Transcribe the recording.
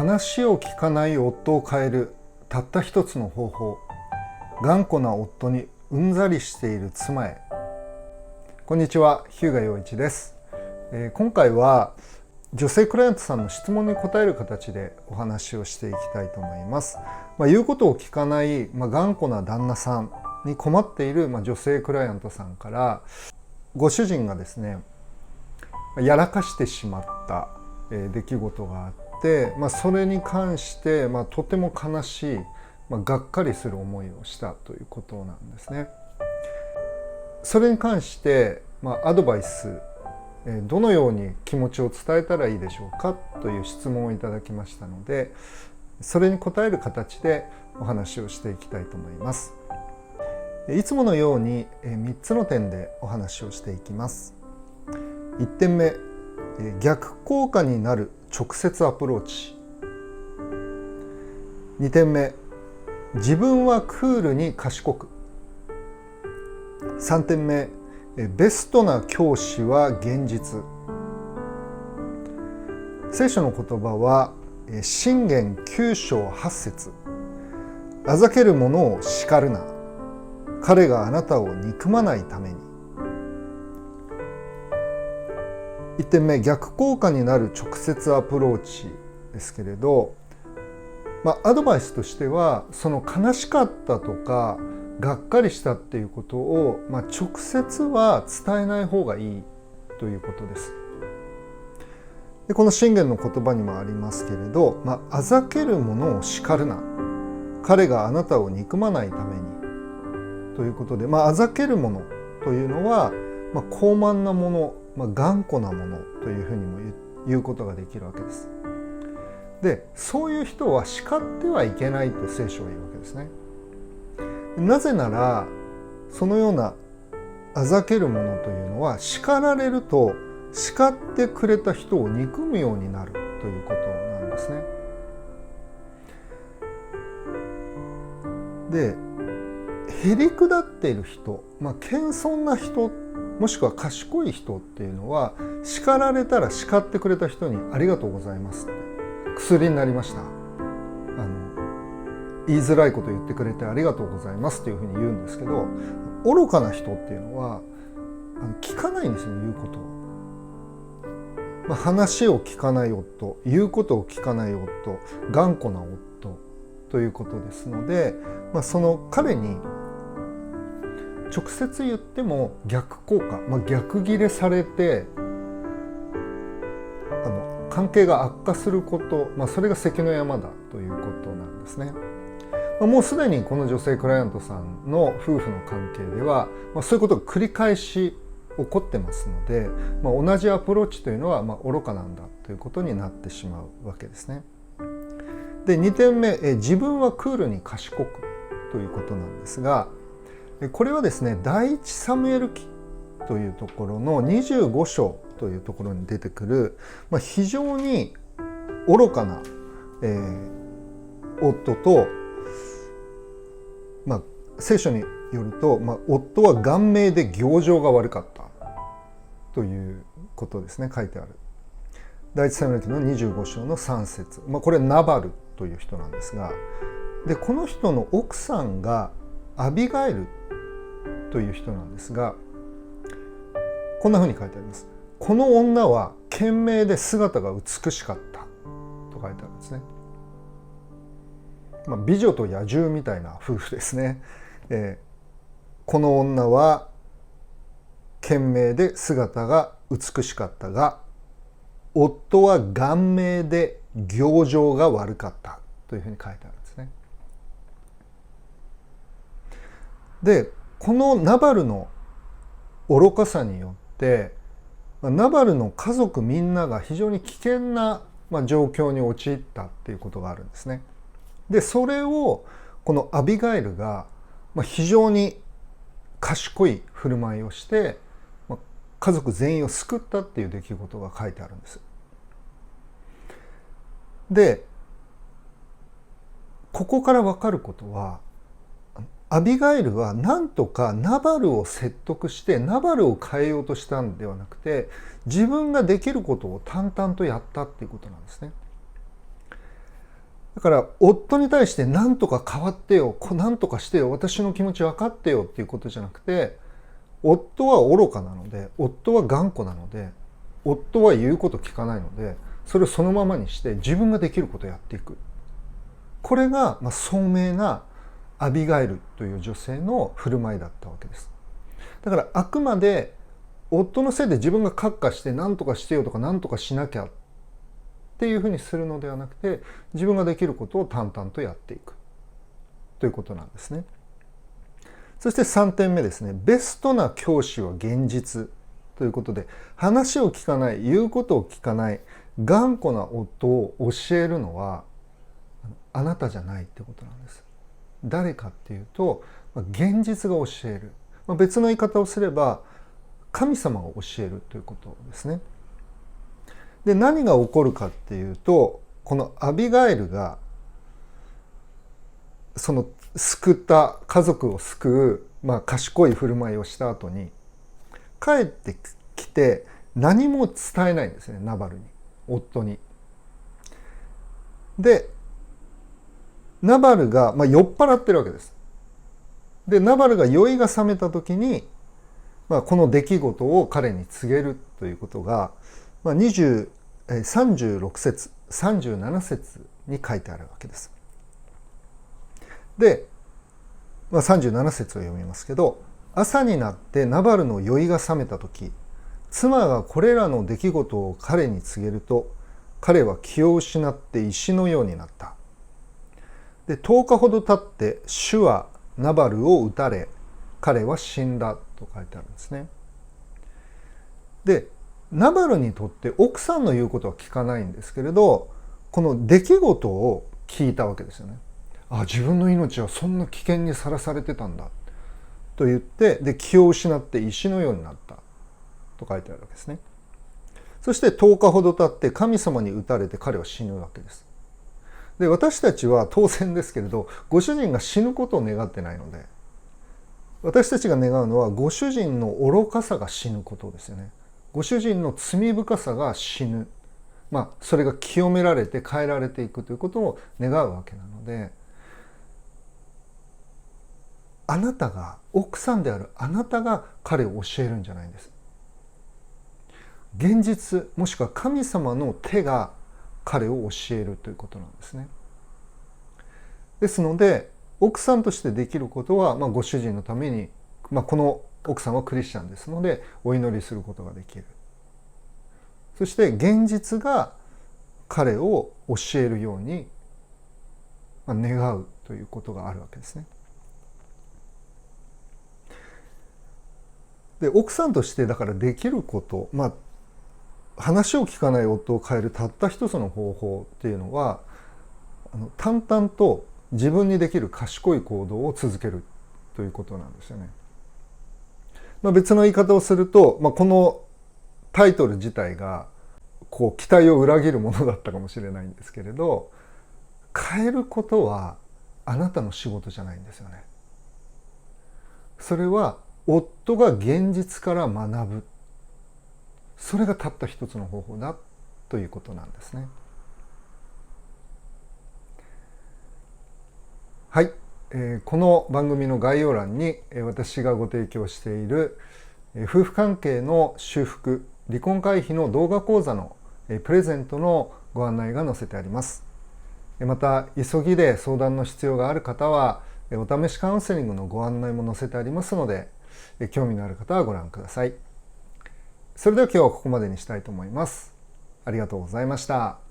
話を聞かない夫を変えるたった一つの方法。頑固な夫にうんざりしている妻へ。こんにちは日向陽一です、えー、今回は女性クライアントさんの質問に答える形でお話をしていきたいと思います、まあ、言うことを聞かない、まあ、頑固な旦那さんに困っている、まあ、女性クライアントさんからご主人がですねやらかしてしまった出来事があっ、まあ、それに関して、まあ、とても悲しい、まあ、がっかりする思いをしたということなんですね。それに関して、まあ、アドバイスどのように気持ちを伝えたらいいでしょうかという質問をいただきましたのでそれに答える形でお話をしていきたいと思います。いつものように3つの点でお話をしていきます。1点目逆効果になる直接アプローチ。2点目。自分はクールに賢く。3点目。ベストな教師は現実。聖書の言葉は信玄9章8節。あざける者を叱るな。彼があなたを憎まないために。1点目逆効果になる直接アプローチですけれど、まあ、アドバイスとしてはその悲しかったとかがっかりしたっていうことを、まあ、直接は伝えない方がいいということです。でこの信玄の言葉にもありますけれど、まあ、あざける者を叱るな彼があなたを憎まないためにということで、まあ、あざける者というのは、まあ、高慢なものまあ、頑固なものというふうにも言うことができるわけです。でそういう人は叱ってはいけないと聖書は言うわけですね。なぜならそのようなあざけるものというのは叱られると叱ってくれた人を憎むようになるということなんですね。でへりくだっている人、まあ、謙遜な人もしくは賢い人っていうのは叱られたら叱ってくれた人に「ありがとうございます」って薬になりましたあの言いづらいこと言ってくれてありがとうございますっていうふうに言うんですけど愚かな人っていうのはあの聞かないんですよ言うことを。まあ、話を聞かない夫言うことを聞かない夫頑固な夫ということですので、まあ、その彼に直接言っても逆効果、まあ、逆ギレされてあの関係が悪化すること、まあ、それが関の山だということなんですね。まあ、もうすでにこの女性クライアントさんの夫婦の関係では、まあ、そういうことが繰り返し起こってますので、まあ、同じアプローチというのはまあ愚かなんだということになってしまうわけですね。で2点目え自分はクールに賢くということなんですがこれはですね第一サムエル記というところの25章というところに出てくる、まあ、非常に愚かな、えー、夫と、まあ、聖書によると、まあ、夫は顔面で行情が悪かったということですね書いてある。第一サムエル記の25章の3節、まあ、これナバルという人なんですがでこの人の奥さんがアビガエルという人なんですがこんなふうに書いてあります。この女は賢明で姿が美しかったと書いてあるんですね。まあ、美女と野獣みたいな夫婦ですね。えー、この女は賢明で姿が美しかったが夫は顔面で行情が悪かったというふうに書いてあるんですね。でこのナバルの愚かさによってナバルの家族みんなが非常に危険な状況に陥ったっていうことがあるんですね。でそれをこのアビガイルが非常に賢い振る舞いをして家族全員を救ったっていう出来事が書いてあるんです。でここから分かることはアビガイルはなんとかナバルを説得してナバルを変えようとしたんではなくて自分ができることを淡々とやったっていうことなんですね。だから夫に対して何とか変わってよ何とかしてよ私の気持ち分かってよっていうことじゃなくて夫は愚かなので夫は頑固なので夫は言うこと聞かないのでそれをそのままにして自分ができることをやっていくこれが、まあ、聡明なアビガイルという女性の振る舞いだったわけですだからあくまで夫のせいで自分が閣下して何とかしてよとか何とかしなきゃっていうふうにするのではなくて自分ができることを淡々とやっていくということなんですね。そして3点目ですねベストな教師は現実ということで話を聞かない言うことを聞かない頑固な夫を教えるのはあなたじゃないってことなんです。誰かっていうと現実が教える別の言い方をすれば神様が教えるということですね。で何が起こるかっていうとこのアビガエルがその救った家族を救う、まあ、賢い振る舞いをした後に帰ってきて何も伝えないんですねナバルに夫に。でナバルが、まあ、酔っ払ってるわけです。でナバルが酔いが覚めた時に、まあ、この出来事を彼に告げるということが、まあ、20 36節37節に書いてあるわけです。で、まあ、37節を読みますけど朝になってナバルの酔いが覚めた時妻がこれらの出来事を彼に告げると彼は気を失って石のようになった。で10日ほど経って主はナバルを撃たれ彼は死んだと書いてあるんですね。でナバルにとって奥さんの言うことは聞かないんですけれどこの出来事を聞いたわけですよね。あ自分の命はそんな危険にさらされてたんだと言ってで気を失って石のようになったと書いてあるわけですね。そして10日ほど経って神様に打たれて彼は死ぬわけです。で私たちは当然ですけれどご主人が死ぬことを願ってないので私たちが願うのはご主人の愚かさが死ぬことですよね。ご主人の罪深さが死ぬ、まあ、それが清められて変えられていくということを願うわけなのであなたが奥さんであるあなたが彼を教えるんじゃないんです。現実もしくは神様の手が彼を教えるということなんですね。ですので奥さんとしてできることは、まあ、ご主人のために、まあ、この奥さんはクリスチャンですのでお祈りすることができるそして現実が彼を教えるように願うということがあるわけですね。で奥さんとしてだからできることまあ話を聞かない夫を変えるたった一つの方法っていうのはあの淡々と自分にできる賢い行動を続けるということなんですよね。まあ、別の言い方をすると、まあ、このタイトル自体がこう期待を裏切るものだったかもしれないんですけれど変えることはあなたの仕事じゃないんですよね。それは夫が現実から学ぶそれがたった一つの方法だということなんですね。はい。えこの番組の概要欄に私がご提供している夫婦関係の修復離婚回避の動画講座のプレゼントのご案内が載せてありますまた急ぎで相談の必要がある方はお試しカウンセリングのご案内も載せてありますので興味のある方はご覧くださいそれでは今日はここまでにしたいと思います。ありがとうございました。